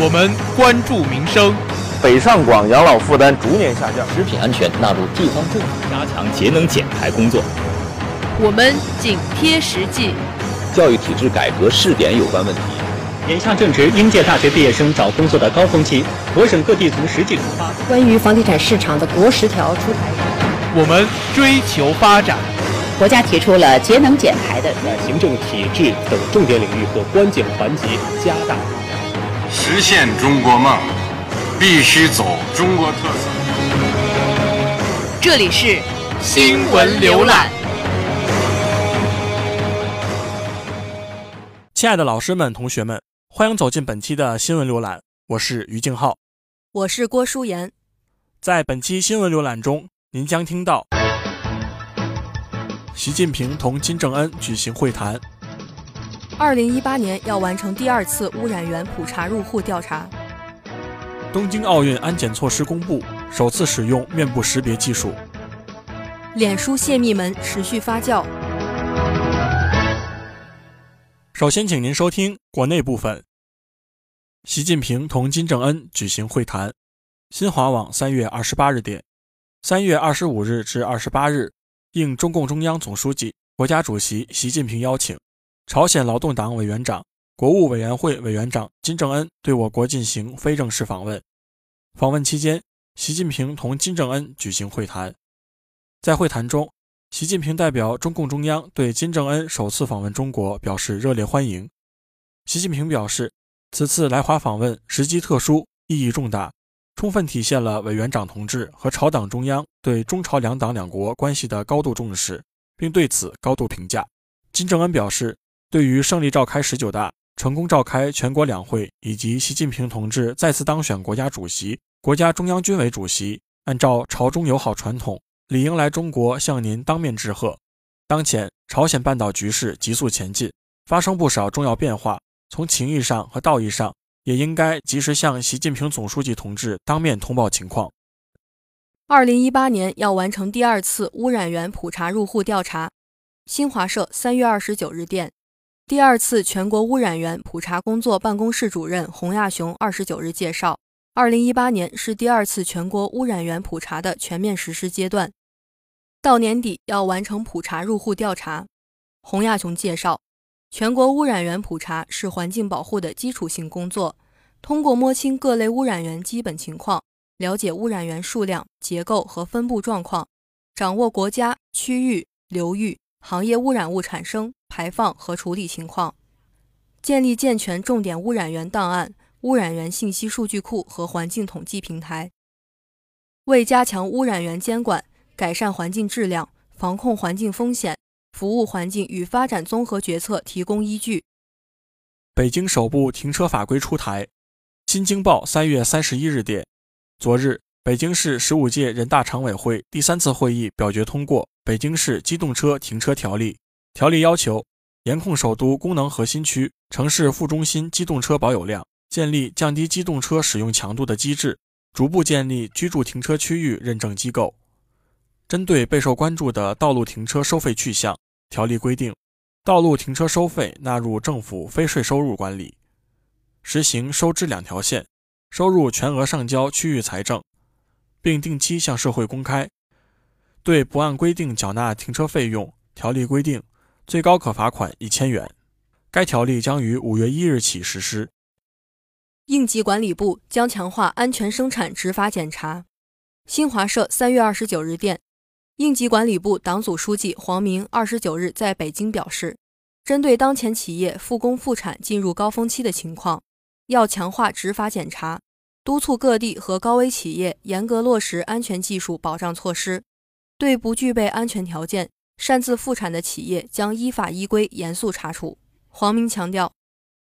我们关注民生。北上广养老负担逐年下降，食品安全纳入地方政府加强节能减排工作。我们紧贴实际。教育体制改革试点有关问题。眼下正值应届大学毕业生找工作的高峰期，我省各地从实际出发。关于房地产市场的国十条出台。我们追求发展。国家提出了节能减排的，在行政体制等重点领域和关键环节加大。实现中国梦，必须走中国特色。这里是新闻浏览。亲爱的老师们、同学们，欢迎走进本期的新闻浏览。我是于静浩，我是郭淑妍。在本期新闻浏览中，您将听到。习近平同金正恩举行会谈。二零一八年要完成第二次污染源普查入户调查。东京奥运安检措施公布，首次使用面部识别技术。脸书泄密门持续发酵。首先，请您收听国内部分。习近平同金正恩举行会谈。新华网三月二十八日电，三月二十五日至二十八日。应中共中央总书记、国家主席习近平邀请，朝鲜劳动党委员长、国务委员会委员长金正恩对我国进行非正式访问。访问期间，习近平同金正恩举行会谈。在会谈中，习近平代表中共中央对金正恩首次访问中国表示热烈欢迎。习近平表示，此次来华访问时机特殊，意义重大。充分体现了委员长同志和朝党中央对中朝两党两国关系的高度重视，并对此高度评价。金正恩表示，对于胜利召开十九大、成功召开全国两会以及习近平同志再次当选国家主席、国家中央军委主席，按照朝中友好传统，理应来中国向您当面致贺。当前朝鲜半岛局势急速前进，发生不少重要变化，从情义上和道义上。也应该及时向习近平总书记同志当面通报情况。二零一八年要完成第二次污染源普查入户调查。新华社三月二十九日电，第二次全国污染源普查工作办公室主任洪亚雄二十九日介绍，二零一八年是第二次全国污染源普查的全面实施阶段，到年底要完成普查入户调查。洪亚雄介绍。全国污染源普查是环境保护的基础性工作，通过摸清各类污染源基本情况，了解污染源数量、结构和分布状况，掌握国家、区域、流域、行业污染物产生、排放和处理情况，建立健全重点污染源档案、污染源信息数据库和环境统计平台，为加强污染源监管、改善环境质量、防控环境风险。服务环境与发展综合决策提供依据。北京首部停车法规出台。新京报三月三十一日电，昨日，北京市十五届人大常委会第三次会议表决通过《北京市机动车停车条例》。条例要求严控首都功能核心区、城市副中心机动车保有量，建立降低机动车使用强度的机制，逐步建立居住停车区域认证机构。针对备受关注的道路停车收费去向。条例规定，道路停车收费纳入政府非税收入管理，实行收支两条线，收入全额上交区域财政，并定期向社会公开。对不按规定缴纳停车费用，条例规定最高可罚款一千元。该条例将于五月一日起实施。应急管理部将强化安全生产执法检查。新华社三月二十九日电。应急管理部党组书记黄明二十九日在北京表示，针对当前企业复工复产进入高峰期的情况，要强化执法检查，督促各地和高危企业严格落实安全技术保障措施，对不具备安全条件擅自复产的企业将依法依规严肃查处。黄明强调，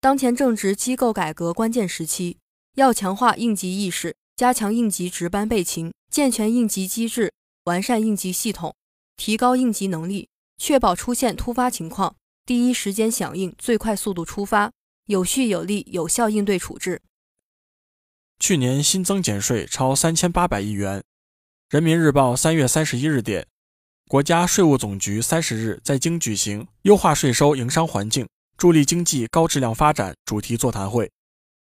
当前正值机构改革关键时期，要强化应急意识，加强应急值班备勤，健全应急机制。完善应急系统，提高应急能力，确保出现突发情况第一时间响应，最快速度出发，有序有力有效应对处置。去年新增减税超三千八百亿元。人民日报三月三十一日电，国家税务总局三十日在京举行“优化税收营商环境，助力经济高质量发展”主题座谈会。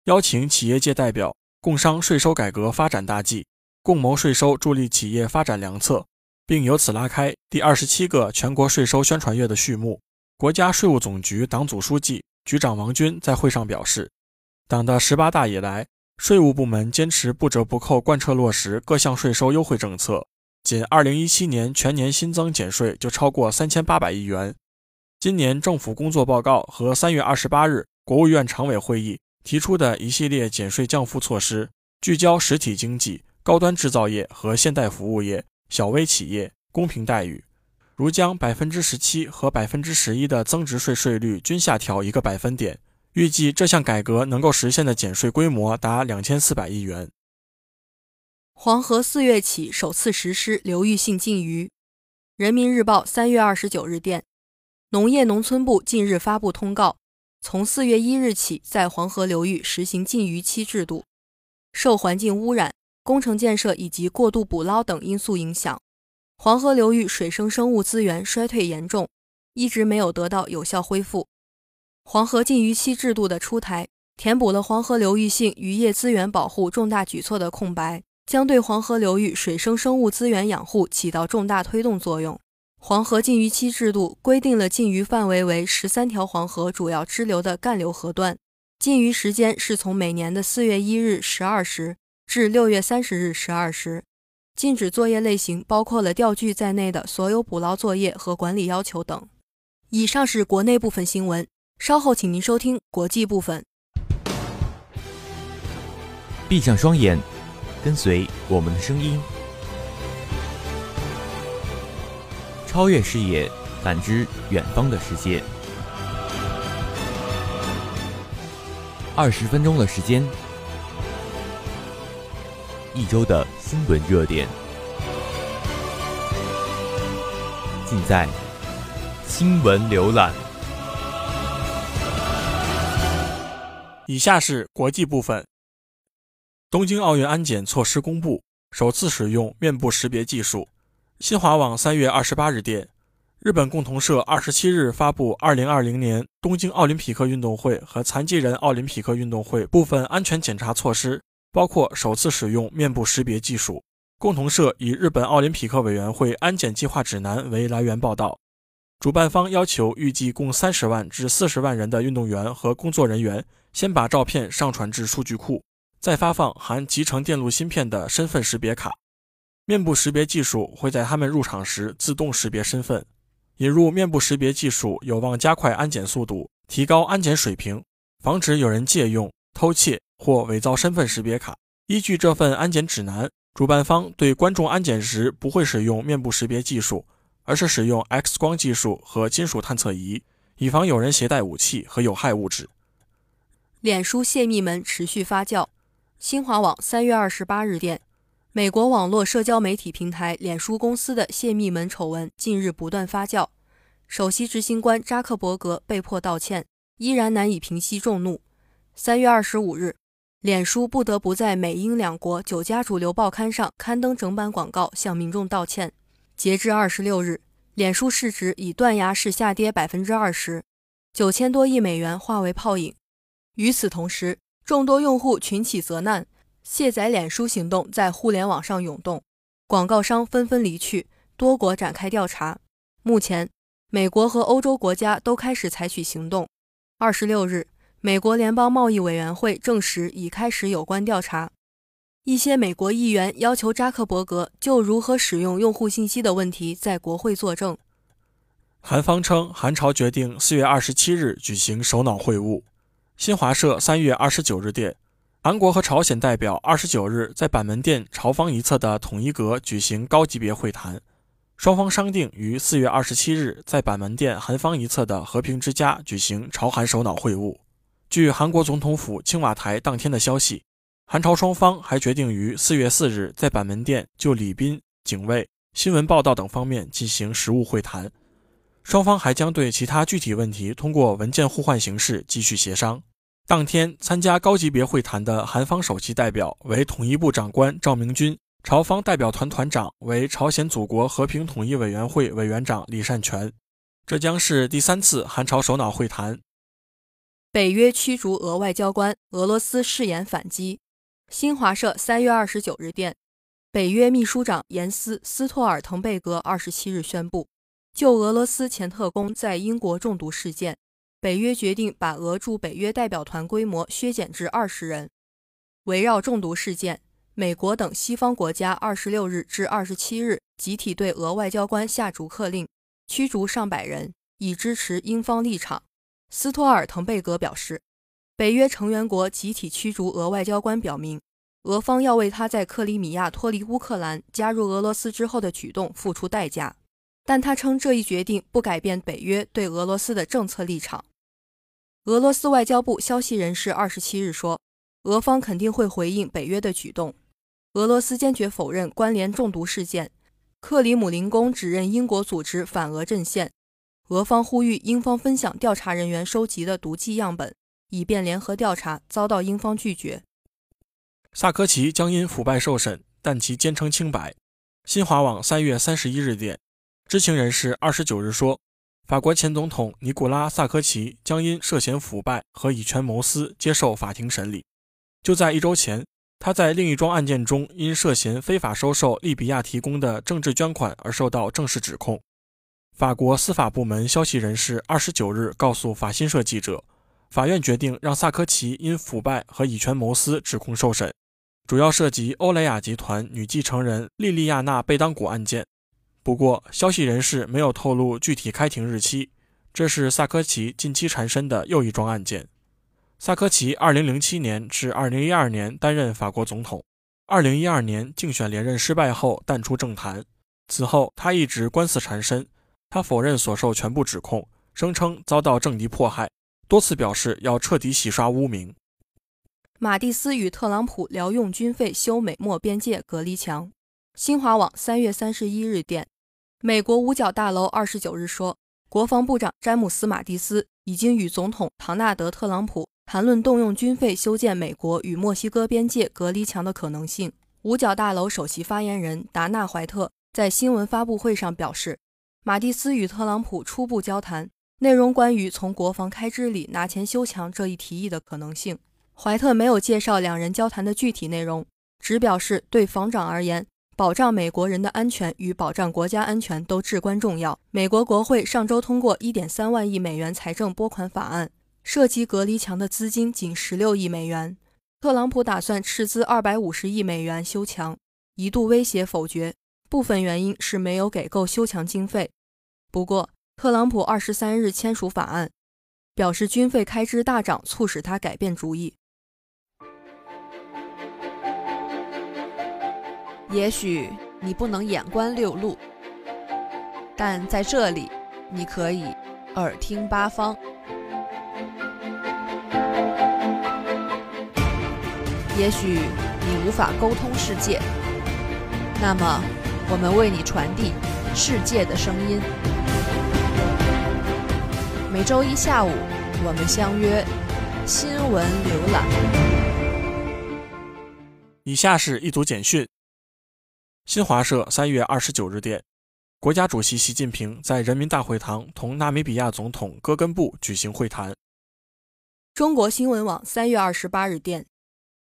邀请企业界代表共商税收改革发展大计，共谋税收助力企业发展良策，并由此拉开第二十七个全国税收宣传月的序幕。国家税务总局党组书记、局长王军在会上表示，党的十八大以来，税务部门坚持不折不扣贯彻落实各项税收优惠政策，仅二零一七年全年新增减税就超过三千八百亿元。今年政府工作报告和三月二十八日国务院常委会议提出的一系列减税降负措施，聚焦实体经济、高端制造业和现代服务业、小微企业公平待遇，如将百分之十七和百分之十一的增值税税率均下调一个百分点。预计这项改革能够实现的减税规模达两千四百亿元。黄河四月起首次实施流域性禁渔。人民日报三月二十九日电。农业农村部近日发布通告，从四月一日起，在黄河流域实行禁渔期制度。受环境污染、工程建设以及过度捕捞等因素影响，黄河流域水生生物资源衰退严重，一直没有得到有效恢复。黄河禁渔期制度的出台，填补了黄河流域性渔业资源保护重大举措的空白，将对黄河流域水生生物资源养护起到重大推动作用。黄河禁渔期制度规定了禁渔范围为十三条黄河主要支流的干流河段，禁渔时间是从每年的四月一日十二时至六月三十日十二时。禁止作业类型包括了钓具在内的所有捕捞作业和管理要求等。以上是国内部分新闻，稍后请您收听国际部分。闭上双眼，跟随我们的声音。超越视野，感知远方的世界。二十分钟的时间，一周的新闻热点，尽在新闻浏览。以下是国际部分。东京奥运安检措施公布，首次使用面部识别技术。新华网三月二十八日电，日本共同社二十七日发布二零二零年东京奥林匹克运动会和残疾人奥林匹克运动会部分安全检查措施，包括首次使用面部识别技术。共同社以日本奥林匹克委员会安检计划指南为来源报道，主办方要求预计共三十万至四十万人的运动员和工作人员先把照片上传至数据库，再发放含集成电路芯片的身份识别卡。面部识别技术会在他们入场时自动识别身份。引入面部识别技术有望加快安检速度，提高安检水平，防止有人借用、偷窃或伪造身份识别卡。依据这份安检指南，主办方对观众安检时不会使用面部识别技术，而是使用 X 光技术和金属探测仪，以防有人携带武器和有害物质。脸书泄密门持续发酵。新华网三月二十八日电。美国网络社交媒体平台脸书公司的泄密门丑闻近日不断发酵，首席执行官扎克伯格被迫道歉，依然难以平息众怒。三月二十五日，脸书不得不在美英两国九家主流报刊上刊登整版广告，向民众道歉。截至二十六日，脸书市值已断崖式下跌百分之二十，九千多亿美元化为泡影。与此同时，众多用户群起责难。卸载脸书行动在互联网上涌动，广告商纷纷离去，多国展开调查。目前，美国和欧洲国家都开始采取行动。二十六日，美国联邦贸易委员会证实已开始有关调查。一些美国议员要求扎克伯格就如何使用用户信息的问题在国会作证。韩方称，韩朝决定四月二十七日举行首脑会晤。新华社三月二十九日电。韩国和朝鲜代表二十九日在板门店朝方一侧的统一阁举行高级别会谈，双方商定于四月二十七日在板门店韩方一侧的和平之家举行朝韩首脑会晤。据韩国总统府青瓦台当天的消息，韩朝双方还决定于四月四日在板门店就礼宾、警卫、新闻报道等方面进行实务会谈，双方还将对其他具体问题通过文件互换形式继续协商。当天参加高级别会谈的韩方首席代表为统一部长官赵明军，朝方代表团团长为朝鲜祖国和平统一委员会委员长李善权。这将是第三次韩朝首脑会谈。北约驱逐俄外交官，俄罗斯誓言反击。新华社三月二十九日电，北约秘书长严斯·斯托尔滕贝格二十七日宣布，就俄罗斯前特工在英国中毒事件，北约决定把俄驻北约代表团规模削减至二十人。围绕中毒事件，美国等西方国家二十六日至二十七日集体对俄外交官下逐客令，驱逐上百人，以支持英方立场。斯托尔滕贝格表示，北约成员国集体驱逐俄外交官，表明俄方要为他在克里米亚脱离乌克兰、加入俄罗斯之后的举动付出代价。但他称这一决定不改变北约对俄罗斯的政策立场。俄罗斯外交部消息人士二十七日说，俄方肯定会回应北约的举动。俄罗斯坚决否认关联中毒事件。克里姆林宫指认英国组织反俄阵线。俄方呼吁英方分享调查人员收集的毒剂样本，以便联合调查，遭到英方拒绝。萨科齐将因腐败受审，但其坚称清白。新华网三月三十一日电，知情人士二十九日说，法国前总统尼古拉·萨科齐将因涉嫌腐败和以权谋私接受法庭审理。就在一周前，他在另一桩案件中因涉嫌非法收受利比亚提供的政治捐款而受到正式指控。法国司法部门消息人士二十九日告诉法新社记者，法院决定让萨科齐因腐败和以权谋私指控受审，主要涉及欧莱雅集团女继承人莉莉亚娜·贝当古案件。不过，消息人士没有透露具体开庭日期。这是萨科齐近期缠身的又一桩案件。萨科齐二零零七年至二零一二年担任法国总统，二零一二年竞选连任失败后淡出政坛，此后他一直官司缠身。他否认所受全部指控，声称遭到政敌迫害，多次表示要彻底洗刷污名。马蒂斯与特朗普聊用军费修美墨边界隔离墙。新华网三月三十一日电，美国五角大楼二十九日说，国防部长詹姆斯·马蒂斯已经与总统唐纳德·特朗普谈论动用军费修建美国与墨西哥边界隔离墙的可能性。五角大楼首席发言人达纳·怀特在新闻发布会上表示。马蒂斯与特朗普初步交谈，内容关于从国防开支里拿钱修墙这一提议的可能性。怀特没有介绍两人交谈的具体内容，只表示对防长而言，保障美国人的安全与保障国家安全都至关重要。美国国会上周通过1.3万亿美元财政拨款法案，涉及隔离墙的资金仅16亿美元。特朗普打算斥资250亿美元修墙，一度威胁否决。部分原因是没有给够修墙经费。不过，特朗普二十三日签署法案，表示军费开支大涨促使他改变主意。也许你不能眼观六路，但在这里，你可以耳听八方。也许你无法沟通世界，那么。我们为你传递世界的声音。每周一下午，我们相约新闻浏览。以下是一组简讯。新华社三月二十九日电，国家主席习近平在人民大会堂同纳米比亚总统戈根布举行会谈。中国新闻网三月二十八日电，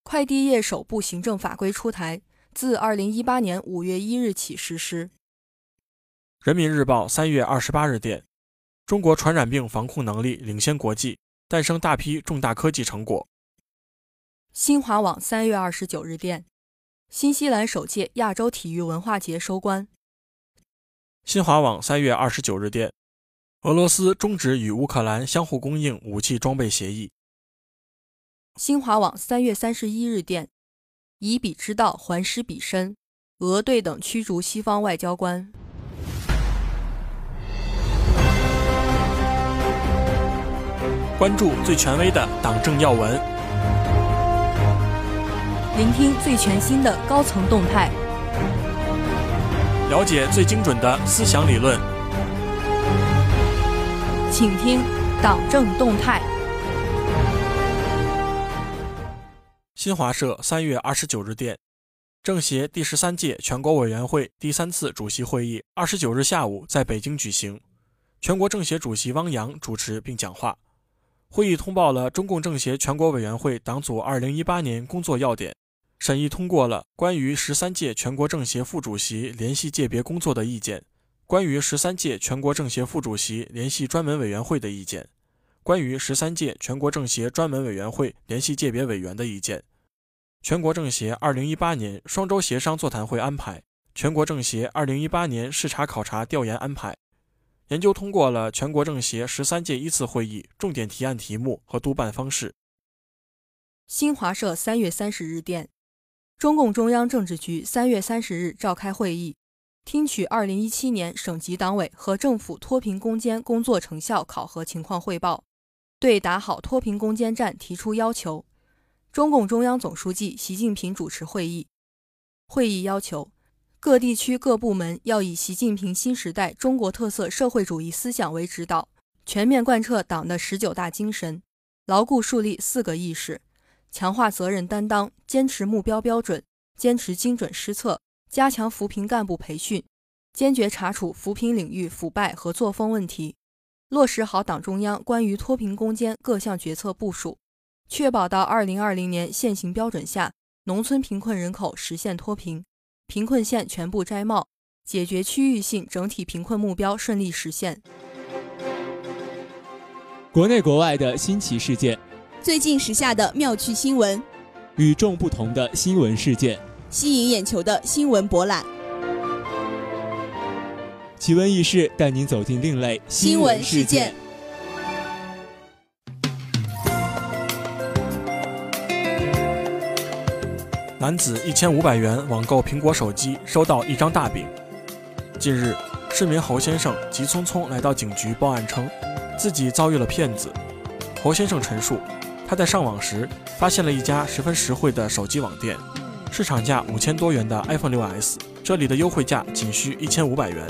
快递业首部行政法规出台。自二零一八年五月一日起实施。人民日报三月二十八日电，中国传染病防控能力领先国际，诞生大批重大科技成果。新华网三月二十九日电，新西兰首届亚洲体育文化节收官。新华网三月二十九日电，俄罗斯终止与乌克兰相互供应武器装备协议。新华网三月三十一日电。以彼之道还施彼身，俄对等驱逐西方外交官。关注最权威的党政要闻，聆听最全新的高层动态，了解最精准的思想理论，请听党政动态。新华社三月二十九日电，政协第十三届全国委员会第三次主席会议二十九日下午在北京举行，全国政协主席汪洋主持并讲话。会议通报了中共政协全国委员会党组2018年工作要点，审议通过了关于十三届全国政协副主席联系界别工作的意见，关于十三届全国政协副主席联系专门委员会的意见，关于十三届全国政协专门委员会联系界别委员的意见，全国政协2018年双周协商座谈会安排，全国政协2018年视察考察调研安排。研究通过了全国政协十三届一次会议重点提案题目和督办方式。新华社三月三十日电，中共中央政治局三月三十日召开会议，听取二零一七年省级党委和政府脱贫攻坚工作成效考核情况汇报，对打好脱贫攻坚战提出要求。中共中央总书记习近平主持会议，会议要求。各地区各部门要以习近平新时代中国特色社会主义思想为指导，全面贯彻党的十九大精神，牢固树立四个意识，强化责任担当，坚持目标标准，坚持精准施策，加强扶贫干部培训，坚决查处扶贫领域腐败和作风问题，落实好党中央关于脱贫攻坚各项决策部署，确保到二零二零年现行标准下，农村贫困人口实现脱贫。贫困县全部摘帽，解决区域性整体贫困目标顺利实现。国内国外的新奇事件，最近时下的妙趣新闻，与众不同的新闻事件，吸引眼球的新闻博览。奇闻异事带您走进另类新闻事件。男子一千五百元网购苹果手机，收到一张大饼。近日，市民侯先生急匆匆来到警局报案，称自己遭遇了骗子。侯先生陈述，他在上网时发现了一家十分实惠的手机网店，市场价五千多元的 iPhone 6s，这里的优惠价仅需一千五百元。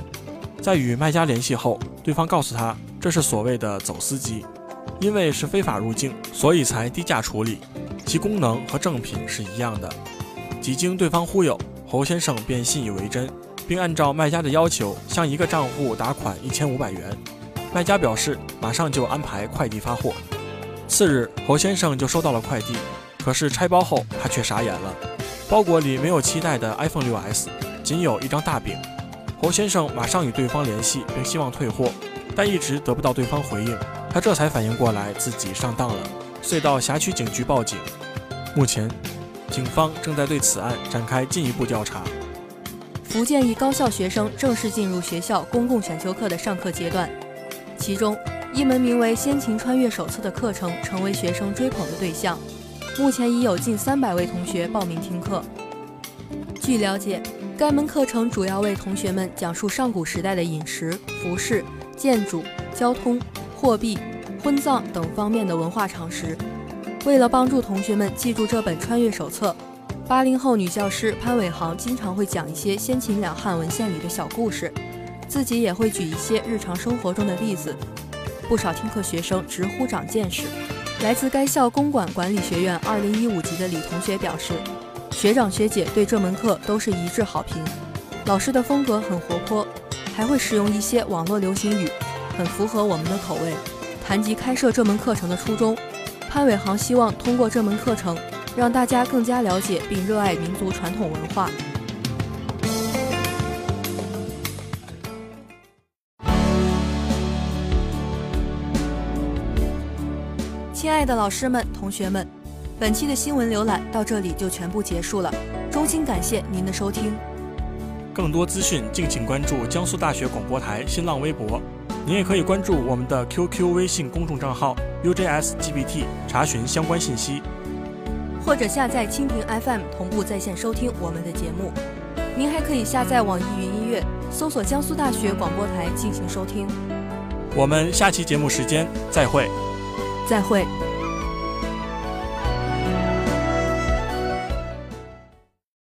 在与卖家联系后，对方告诉他这是所谓的走私机，因为是非法入境，所以才低价处理，其功能和正品是一样的。几经对方忽悠，侯先生便信以为真，并按照卖家的要求向一个账户打款一千五百元。卖家表示马上就安排快递发货。次日，侯先生就收到了快递，可是拆包后他却傻眼了，包裹里没有期待的 iPhone 6s，仅有一张大饼。侯先生马上与对方联系，并希望退货，但一直得不到对方回应，他这才反应过来自己上当了，遂到辖区警局报警。目前。警方正在对此案展开进一步调查。福建一高校学生正式进入学校公共选修课的上课阶段，其中一门名为《先秦穿越手册》的课程成为学生追捧的对象。目前已有近三百位同学报名听课。据了解，该门课程主要为同学们讲述上古时代的饮食、服饰、建筑、交通、货币、婚葬等方面的文化常识。为了帮助同学们记住这本穿越手册，八零后女教师潘伟航经常会讲一些先秦两汉文献里的小故事，自己也会举一些日常生活中的例子。不少听课学生直呼长见识。来自该校公管管理学院二零一五级的李同学表示，学长学姐对这门课都是一致好评，老师的风格很活泼，还会使用一些网络流行语，很符合我们的口味。谈及开设这门课程的初衷。潘伟航希望通过这门课程，让大家更加了解并热爱民族传统文化。亲爱的老师们、同学们，本期的新闻浏览到这里就全部结束了，衷心感谢您的收听。更多资讯敬请关注江苏大学广播台新浪微博。您也可以关注我们的 QQ 微信公众账号 UJSGBT 查询相关信息，或者下载蜻蜓 FM 同步在线收听我们的节目。您还可以下载网易云音乐，搜索江苏大学广播台进行收听。我们下期节目时间再会，再会。